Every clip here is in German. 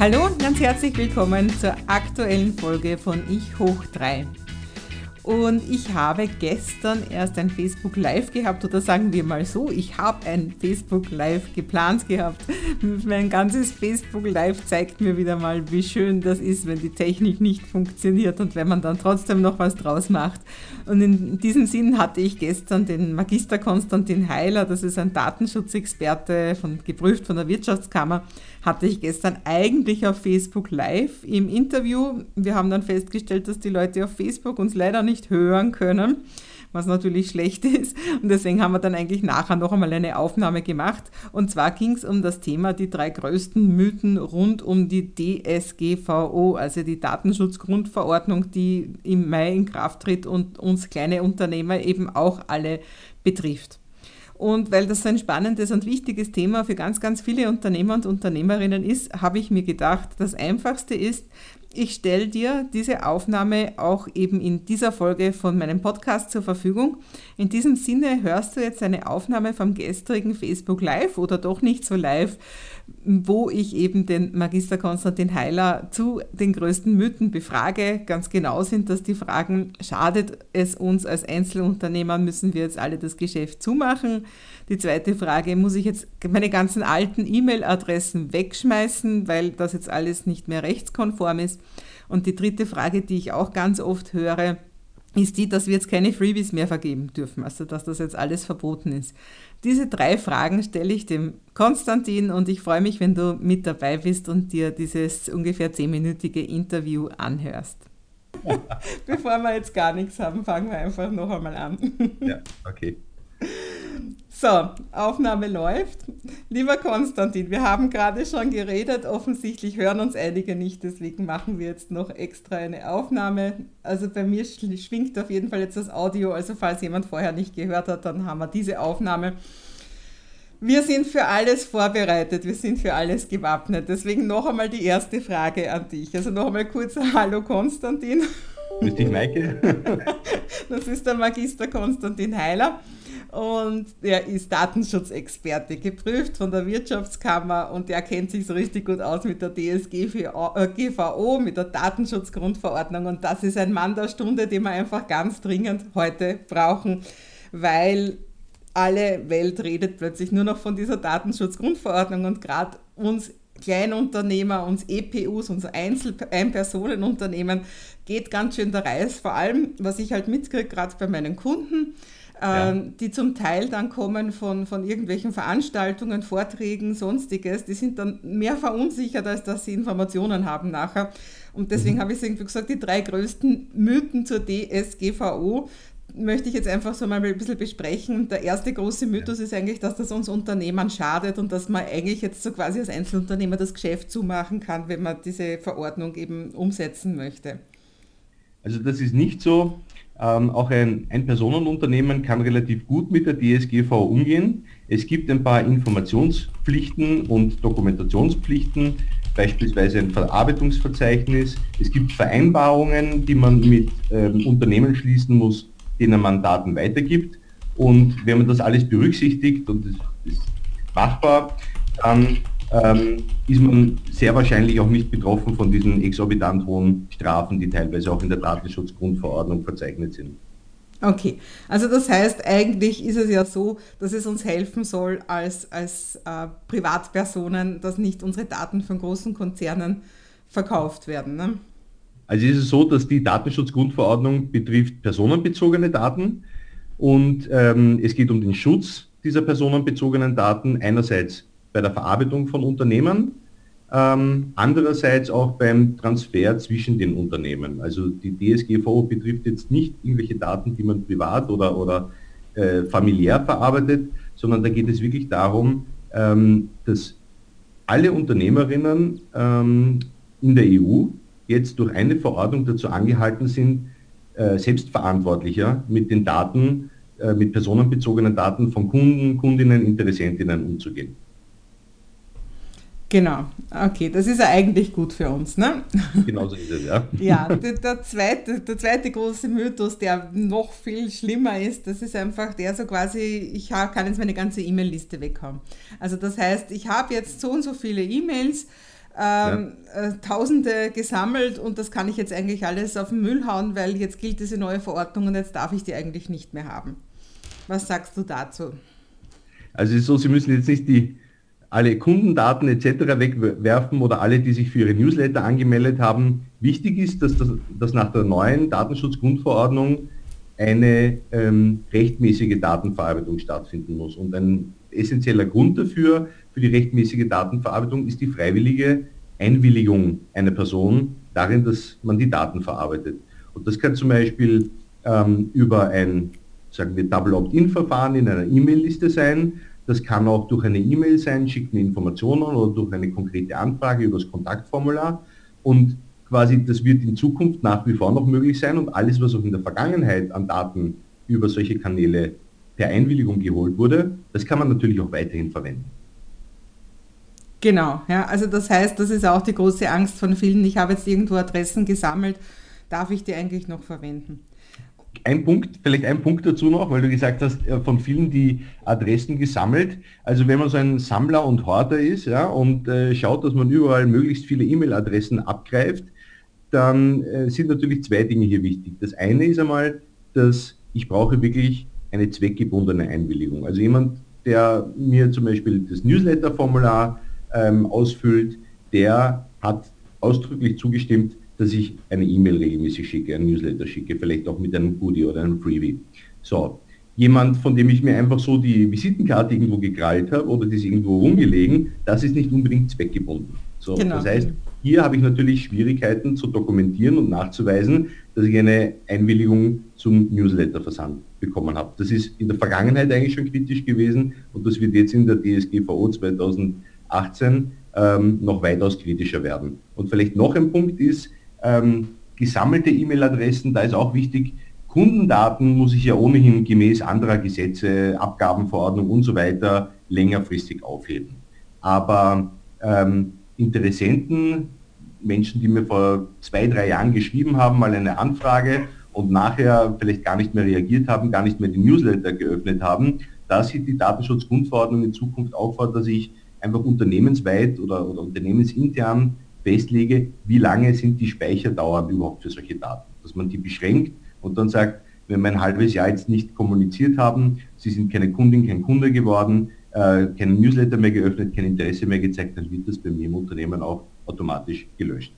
Hallo und ganz herzlich willkommen zur aktuellen Folge von Ich hoch 3. Und ich habe gestern erst ein Facebook Live gehabt oder sagen wir mal so, ich habe ein Facebook Live geplant gehabt. Mein ganzes Facebook Live zeigt mir wieder mal, wie schön das ist, wenn die Technik nicht funktioniert und wenn man dann trotzdem noch was draus macht. Und in diesem Sinn hatte ich gestern den Magister Konstantin Heiler, das ist ein Datenschutzexperte, von, geprüft von der Wirtschaftskammer, hatte ich gestern eigentlich auf Facebook Live im Interview. Wir haben dann festgestellt, dass die Leute auf Facebook uns leider nicht hören können, was natürlich schlecht ist. Und deswegen haben wir dann eigentlich nachher noch einmal eine Aufnahme gemacht. Und zwar ging es um das Thema die drei größten Mythen rund um die DSGVO, also die Datenschutzgrundverordnung, die im Mai in Kraft tritt und uns kleine Unternehmer eben auch alle betrifft. Und weil das ein spannendes und wichtiges Thema für ganz, ganz viele Unternehmer und Unternehmerinnen ist, habe ich mir gedacht, das Einfachste ist, ich stelle dir diese Aufnahme auch eben in dieser Folge von meinem Podcast zur Verfügung. In diesem Sinne hörst du jetzt eine Aufnahme vom gestrigen Facebook Live oder doch nicht so live, wo ich eben den Magister Konstantin Heiler zu den größten Mythen befrage. Ganz genau sind das die Fragen, schadet es uns als Einzelunternehmer, müssen wir jetzt alle das Geschäft zumachen? Die zweite Frage, muss ich jetzt meine ganzen alten E-Mail-Adressen wegschmeißen, weil das jetzt alles nicht mehr rechtskonform ist? Und die dritte Frage, die ich auch ganz oft höre, ist die, dass wir jetzt keine Freebies mehr vergeben dürfen, also dass das jetzt alles verboten ist. Diese drei Fragen stelle ich dem Konstantin und ich freue mich, wenn du mit dabei bist und dir dieses ungefähr zehnminütige Interview anhörst. Bevor wir jetzt gar nichts haben, fangen wir einfach noch einmal an. Ja, okay. So, Aufnahme läuft. Lieber Konstantin, wir haben gerade schon geredet. Offensichtlich hören uns einige nicht, deswegen machen wir jetzt noch extra eine Aufnahme. Also bei mir schwingt auf jeden Fall jetzt das Audio. Also falls jemand vorher nicht gehört hat, dann haben wir diese Aufnahme. Wir sind für alles vorbereitet, wir sind für alles gewappnet. Deswegen noch einmal die erste Frage an dich. Also noch einmal kurz Hallo Konstantin. Grüß dich, Maike. Das ist der Magister Konstantin Heiler und er ist Datenschutzexperte, geprüft von der Wirtschaftskammer und er kennt sich so richtig gut aus mit der DSGVO, mit der Datenschutzgrundverordnung und das ist ein Mann der Stunde, den wir einfach ganz dringend heute brauchen, weil alle Welt redet plötzlich nur noch von dieser Datenschutzgrundverordnung und gerade uns Kleinunternehmer, uns EPUs, uns Einzel-Ein-Personen-Unternehmen geht ganz schön der Reis. Vor allem, was ich halt mitkriege, gerade bei meinen Kunden, ja. Ähm, die zum Teil dann kommen von, von irgendwelchen Veranstaltungen, Vorträgen, sonstiges, die sind dann mehr verunsichert, als dass sie Informationen haben nachher. Und deswegen mhm. habe ich irgendwie gesagt, die drei größten Mythen zur DSGVO möchte ich jetzt einfach so mal ein bisschen besprechen. Der erste große Mythos ist eigentlich, dass das uns Unternehmern schadet und dass man eigentlich jetzt so quasi als Einzelunternehmer das Geschäft zumachen kann, wenn man diese Verordnung eben umsetzen möchte. Also das ist nicht so. Ähm, auch ein Ein-Personen-Unternehmen kann relativ gut mit der DSGV umgehen. Es gibt ein paar Informationspflichten und Dokumentationspflichten, beispielsweise ein Verarbeitungsverzeichnis. Es gibt Vereinbarungen, die man mit ähm, Unternehmen schließen muss, denen man Daten weitergibt. Und wenn man das alles berücksichtigt und das ist machbar, dann ähm, ist man sehr wahrscheinlich auch nicht betroffen von diesen exorbitant hohen Strafen, die teilweise auch in der Datenschutzgrundverordnung verzeichnet sind. Okay, also das heißt, eigentlich ist es ja so, dass es uns helfen soll als, als äh, Privatpersonen, dass nicht unsere Daten von großen Konzernen verkauft werden. Ne? Also ist es so, dass die Datenschutzgrundverordnung betrifft personenbezogene Daten und ähm, es geht um den Schutz dieser personenbezogenen Daten einerseits bei der Verarbeitung von Unternehmen, ähm, andererseits auch beim Transfer zwischen den Unternehmen. Also die DSGVO betrifft jetzt nicht irgendwelche Daten, die man privat oder, oder äh, familiär verarbeitet, sondern da geht es wirklich darum, ähm, dass alle Unternehmerinnen ähm, in der EU jetzt durch eine Verordnung dazu angehalten sind, äh, selbstverantwortlicher mit den Daten, äh, mit personenbezogenen Daten von Kunden, Kundinnen, Interessentinnen umzugehen. Genau, okay, das ist ja eigentlich gut für uns, ne? Genau so ist es, ja. Ja, der, der, zweite, der zweite große Mythos, der noch viel schlimmer ist, das ist einfach der so quasi, ich kann jetzt meine ganze E-Mail-Liste weghaben. Also das heißt, ich habe jetzt so und so viele E-Mails, ähm, ja. äh, Tausende gesammelt und das kann ich jetzt eigentlich alles auf den Müll hauen, weil jetzt gilt diese neue Verordnung und jetzt darf ich die eigentlich nicht mehr haben. Was sagst du dazu? Also es ist so, Sie müssen jetzt nicht die alle Kundendaten etc. wegwerfen oder alle, die sich für ihre Newsletter angemeldet haben. Wichtig ist, dass, das, dass nach der neuen Datenschutzgrundverordnung eine ähm, rechtmäßige Datenverarbeitung stattfinden muss. Und ein essentieller Grund dafür, für die rechtmäßige Datenverarbeitung, ist die freiwillige Einwilligung einer Person darin, dass man die Daten verarbeitet. Und das kann zum Beispiel ähm, über ein, sagen wir, Double Opt-in-Verfahren in einer E-Mail-Liste sein, das kann auch durch eine E-Mail sein, schicken Informationen oder durch eine konkrete Anfrage über das Kontaktformular. Und quasi das wird in Zukunft nach wie vor noch möglich sein und alles, was auch in der Vergangenheit an Daten über solche Kanäle per Einwilligung geholt wurde, das kann man natürlich auch weiterhin verwenden. Genau, ja, also das heißt, das ist auch die große Angst von vielen. Ich habe jetzt irgendwo Adressen gesammelt, darf ich die eigentlich noch verwenden? Ein Punkt, vielleicht ein Punkt dazu noch, weil du gesagt hast, äh, von vielen die Adressen gesammelt. Also wenn man so ein Sammler und Horter ist ja, und äh, schaut, dass man überall möglichst viele E-Mail-Adressen abgreift, dann äh, sind natürlich zwei Dinge hier wichtig. Das eine ist einmal, dass ich brauche wirklich eine zweckgebundene Einwilligung. Also jemand, der mir zum Beispiel das Newsletter-Formular ähm, ausfüllt, der hat ausdrücklich zugestimmt, dass ich eine E-Mail regelmäßig schicke, ein Newsletter schicke, vielleicht auch mit einem Goodie oder einem Freebie. So, jemand, von dem ich mir einfach so die Visitenkarte irgendwo gekrallt habe oder die ist irgendwo rumgelegen, das ist nicht unbedingt zweckgebunden. So, genau. Das heißt, hier habe ich natürlich Schwierigkeiten zu dokumentieren und nachzuweisen, dass ich eine Einwilligung zum Newsletterversand bekommen habe. Das ist in der Vergangenheit eigentlich schon kritisch gewesen und das wird jetzt in der DSGVO 2018 ähm, noch weitaus kritischer werden. Und vielleicht noch ein Punkt ist, ähm, gesammelte E-Mail-Adressen, da ist auch wichtig, Kundendaten muss ich ja ohnehin gemäß anderer Gesetze, Abgabenverordnung und so weiter längerfristig aufheben. Aber ähm, Interessenten, Menschen, die mir vor zwei, drei Jahren geschrieben haben, mal eine Anfrage und nachher vielleicht gar nicht mehr reagiert haben, gar nicht mehr die Newsletter geöffnet haben, da sieht die Datenschutzgrundverordnung in Zukunft auch vor, dass ich einfach unternehmensweit oder, oder unternehmensintern festlege, wie lange sind die Speicherdauern überhaupt für solche Daten. Dass man die beschränkt und dann sagt, wenn wir ein halbes Jahr jetzt nicht kommuniziert haben, Sie sind keine Kundin, kein Kunde geworden, äh, keinen Newsletter mehr geöffnet, kein Interesse mehr gezeigt, dann wird das bei mir im Unternehmen auch automatisch gelöscht.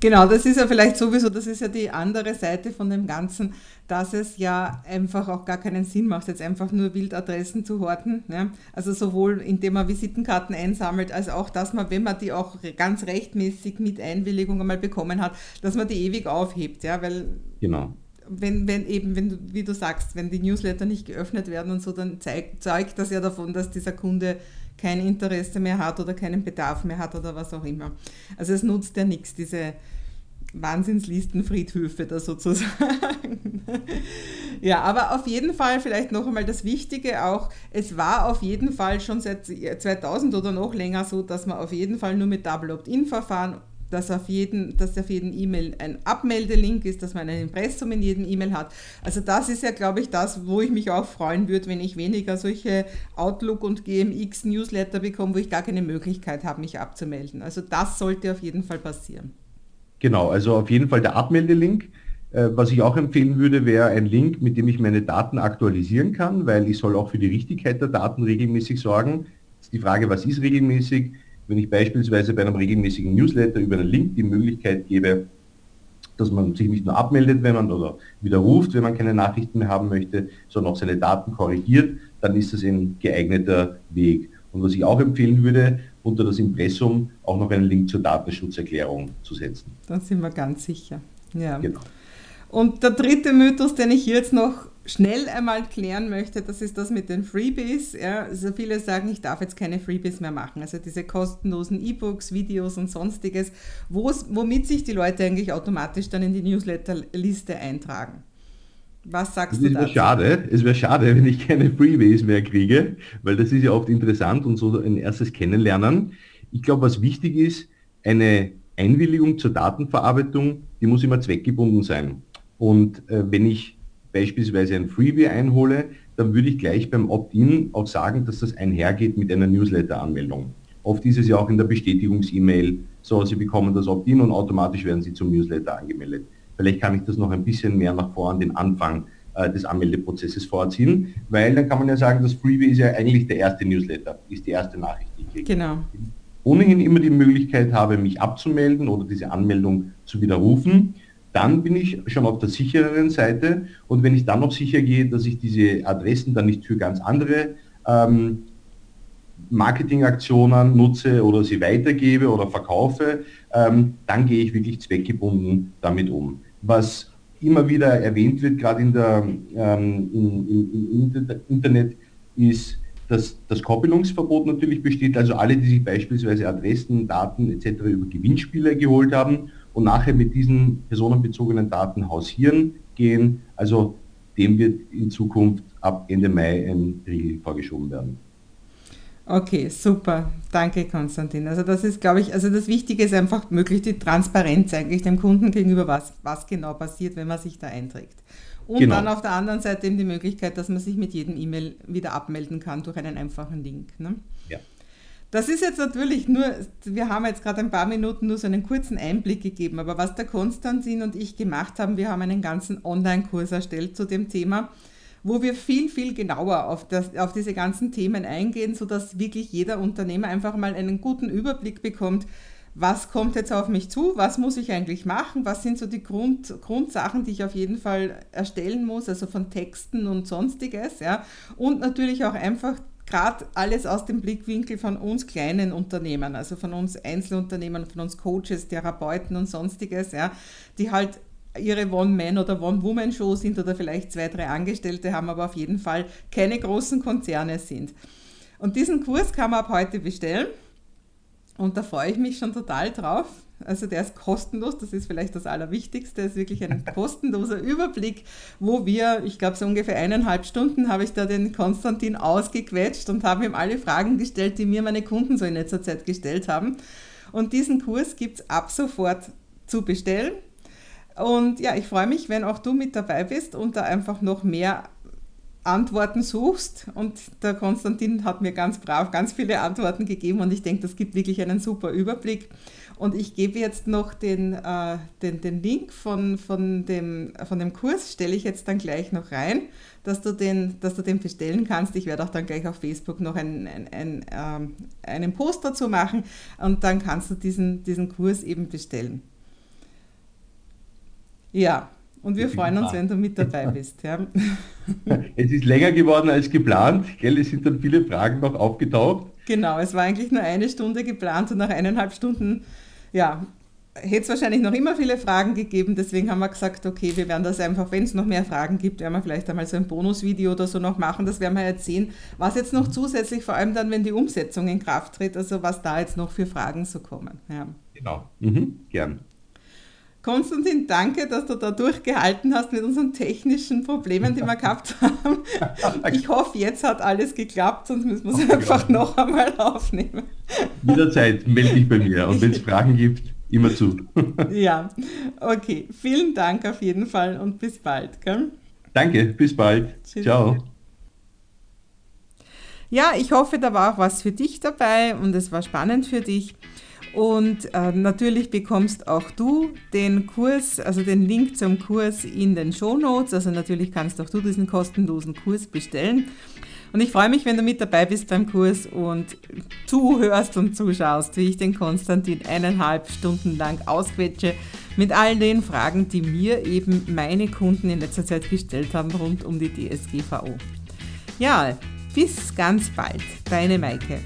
Genau, das ist ja vielleicht sowieso, das ist ja die andere Seite von dem Ganzen, dass es ja einfach auch gar keinen Sinn macht, jetzt einfach nur Wildadressen zu horten. Ja? Also sowohl indem man Visitenkarten einsammelt, als auch, dass man, wenn man die auch ganz rechtmäßig mit Einwilligung einmal bekommen hat, dass man die ewig aufhebt. Ja? Weil genau wenn, wenn eben, wenn du, wie du sagst, wenn die Newsletter nicht geöffnet werden und so, dann zeigt, zeugt das ja davon, dass dieser Kunde kein Interesse mehr hat oder keinen Bedarf mehr hat oder was auch immer. Also es nutzt ja nichts, diese Wahnsinnslistenfriedhöfe da sozusagen. ja, aber auf jeden Fall vielleicht noch einmal das Wichtige auch, es war auf jeden Fall schon seit 2000 oder noch länger so, dass man auf jeden Fall nur mit Double Opt-in-Verfahren dass auf jeden, dass auf jeden E-Mail ein Abmeldelink ist, dass man ein Impressum in jedem E-Mail hat. Also das ist ja, glaube ich, das, wo ich mich auch freuen würde, wenn ich weniger solche Outlook und GMX Newsletter bekomme, wo ich gar keine Möglichkeit habe, mich abzumelden. Also das sollte auf jeden Fall passieren. Genau, also auf jeden Fall der Abmeldelink. Äh, was ich auch empfehlen würde, wäre ein Link, mit dem ich meine Daten aktualisieren kann, weil ich soll auch für die Richtigkeit der Daten regelmäßig sorgen. Ist die Frage, was ist regelmäßig? Wenn ich beispielsweise bei einem regelmäßigen Newsletter über einen Link die Möglichkeit gebe, dass man sich nicht nur abmeldet, wenn man oder widerruft, wenn man keine Nachrichten mehr haben möchte, sondern auch seine Daten korrigiert, dann ist das ein geeigneter Weg. Und was ich auch empfehlen würde, unter das Impressum auch noch einen Link zur Datenschutzerklärung zu setzen. Da sind wir ganz sicher. Ja. Genau. Und der dritte Mythos, den ich jetzt noch schnell einmal klären möchte, das ist das mit den Freebies. Ja, also viele sagen, ich darf jetzt keine Freebies mehr machen. Also diese kostenlosen E-Books, Videos und sonstiges, womit sich die Leute eigentlich automatisch dann in die Newsletterliste eintragen. Was sagst du dazu? Schade. Es wäre schade, wenn ich keine Freebies mehr kriege, weil das ist ja oft interessant und so ein erstes Kennenlernen. Ich glaube, was wichtig ist, eine Einwilligung zur Datenverarbeitung, die muss immer zweckgebunden sein. Und äh, wenn ich beispielsweise ein Freebie einhole, dann würde ich gleich beim Opt-in auch sagen, dass das einhergeht mit einer Newsletter-Anmeldung. Oft ist es ja auch in der Bestätigungs-E-Mail so, Sie bekommen das Opt-in und automatisch werden Sie zum Newsletter angemeldet. Vielleicht kann ich das noch ein bisschen mehr nach vorn, den Anfang äh, des Anmeldeprozesses vorziehen, weil dann kann man ja sagen, das Freebie ist ja eigentlich der erste Newsletter, ist die erste Nachricht, die ich kriege. Genau. Ohnehin immer die Möglichkeit habe, mich abzumelden oder diese Anmeldung zu widerrufen dann bin ich schon auf der sichereren Seite. Und wenn ich dann noch sicher gehe, dass ich diese Adressen dann nicht für ganz andere ähm, Marketingaktionen nutze oder sie weitergebe oder verkaufe, ähm, dann gehe ich wirklich zweckgebunden damit um. Was immer wieder erwähnt wird, gerade in der, ähm, in, in, im Internet, ist, dass das Koppelungsverbot natürlich besteht. Also alle, die sich beispielsweise Adressen, Daten etc. über Gewinnspiele geholt haben und nachher mit diesen personenbezogenen Daten hausieren gehen. Also dem wird in Zukunft ab Ende Mai ein Riegel vorgeschoben werden. Okay, super. Danke, Konstantin. Also das ist, glaube ich, also das Wichtige ist einfach möglichst die Transparenz eigentlich dem Kunden gegenüber, was, was genau passiert, wenn man sich da einträgt. Und genau. dann auf der anderen Seite eben die Möglichkeit, dass man sich mit jedem E-Mail wieder abmelden kann durch einen einfachen Link. Ne? Das ist jetzt natürlich nur, wir haben jetzt gerade ein paar Minuten nur so einen kurzen Einblick gegeben, aber was der Konstantin und ich gemacht haben, wir haben einen ganzen Online-Kurs erstellt zu dem Thema, wo wir viel, viel genauer auf, das, auf diese ganzen Themen eingehen, sodass wirklich jeder Unternehmer einfach mal einen guten Überblick bekommt, was kommt jetzt auf mich zu, was muss ich eigentlich machen, was sind so die Grund, Grundsachen, die ich auf jeden Fall erstellen muss, also von Texten und sonstiges, ja, und natürlich auch einfach gerade alles aus dem Blickwinkel von uns kleinen Unternehmen, also von uns Einzelunternehmern, von uns Coaches, Therapeuten und sonstiges, ja, die halt ihre One-Man- oder One-Woman-Show sind oder vielleicht zwei, drei Angestellte haben, aber auf jeden Fall keine großen Konzerne sind. Und diesen Kurs kann man ab heute bestellen und da freue ich mich schon total drauf. Also der ist kostenlos, das ist vielleicht das Allerwichtigste, ist wirklich ein kostenloser Überblick, wo wir, ich glaube so ungefähr eineinhalb Stunden habe ich da den Konstantin ausgequetscht und habe ihm alle Fragen gestellt, die mir meine Kunden so in letzter Zeit gestellt haben. Und diesen Kurs gibt es ab sofort zu bestellen. Und ja, ich freue mich, wenn auch du mit dabei bist und da einfach noch mehr Antworten suchst. Und der Konstantin hat mir ganz brav ganz viele Antworten gegeben und ich denke, das gibt wirklich einen super Überblick. Und ich gebe jetzt noch den, äh, den, den Link von, von, dem, von dem Kurs, stelle ich jetzt dann gleich noch rein, dass du den, dass du den bestellen kannst. Ich werde auch dann gleich auf Facebook noch ein, ein, ein, ähm, einen Post dazu machen und dann kannst du diesen, diesen Kurs eben bestellen. Ja, und wir freuen uns, wenn du mit dabei bist. Ja. Es ist länger geworden als geplant, gell? Es sind dann viele Fragen noch aufgetaucht. Genau, es war eigentlich nur eine Stunde geplant und nach eineinhalb Stunden, ja, hätte es wahrscheinlich noch immer viele Fragen gegeben. Deswegen haben wir gesagt, okay, wir werden das einfach, wenn es noch mehr Fragen gibt, werden wir vielleicht einmal so ein Bonusvideo oder so noch machen. Das werden wir jetzt sehen, was jetzt noch zusätzlich, vor allem dann, wenn die Umsetzung in Kraft tritt, also was da jetzt noch für Fragen so kommen. Ja. Genau, mhm. gern. Konstantin, danke, dass du da durchgehalten hast mit unseren technischen Problemen, die wir gehabt haben. Ich hoffe, jetzt hat alles geklappt, sonst müssen wir es einfach noch einmal aufnehmen. Jederzeit melde dich bei mir und wenn es Fragen gibt, immer zu. Ja, okay. Vielen Dank auf jeden Fall und bis bald. Gell? Danke, bis bald. Tschüss. Ciao. Ja, ich hoffe, da war auch was für dich dabei und es war spannend für dich. Und äh, natürlich bekommst auch du den Kurs, also den Link zum Kurs in den Show Notes. Also natürlich kannst auch du diesen kostenlosen Kurs bestellen. Und ich freue mich, wenn du mit dabei bist beim Kurs und zuhörst und zuschaust, wie ich den Konstantin eineinhalb Stunden lang ausquetsche mit all den Fragen, die mir eben meine Kunden in letzter Zeit gestellt haben rund um die DSGVO. Ja, bis ganz bald, deine Maike.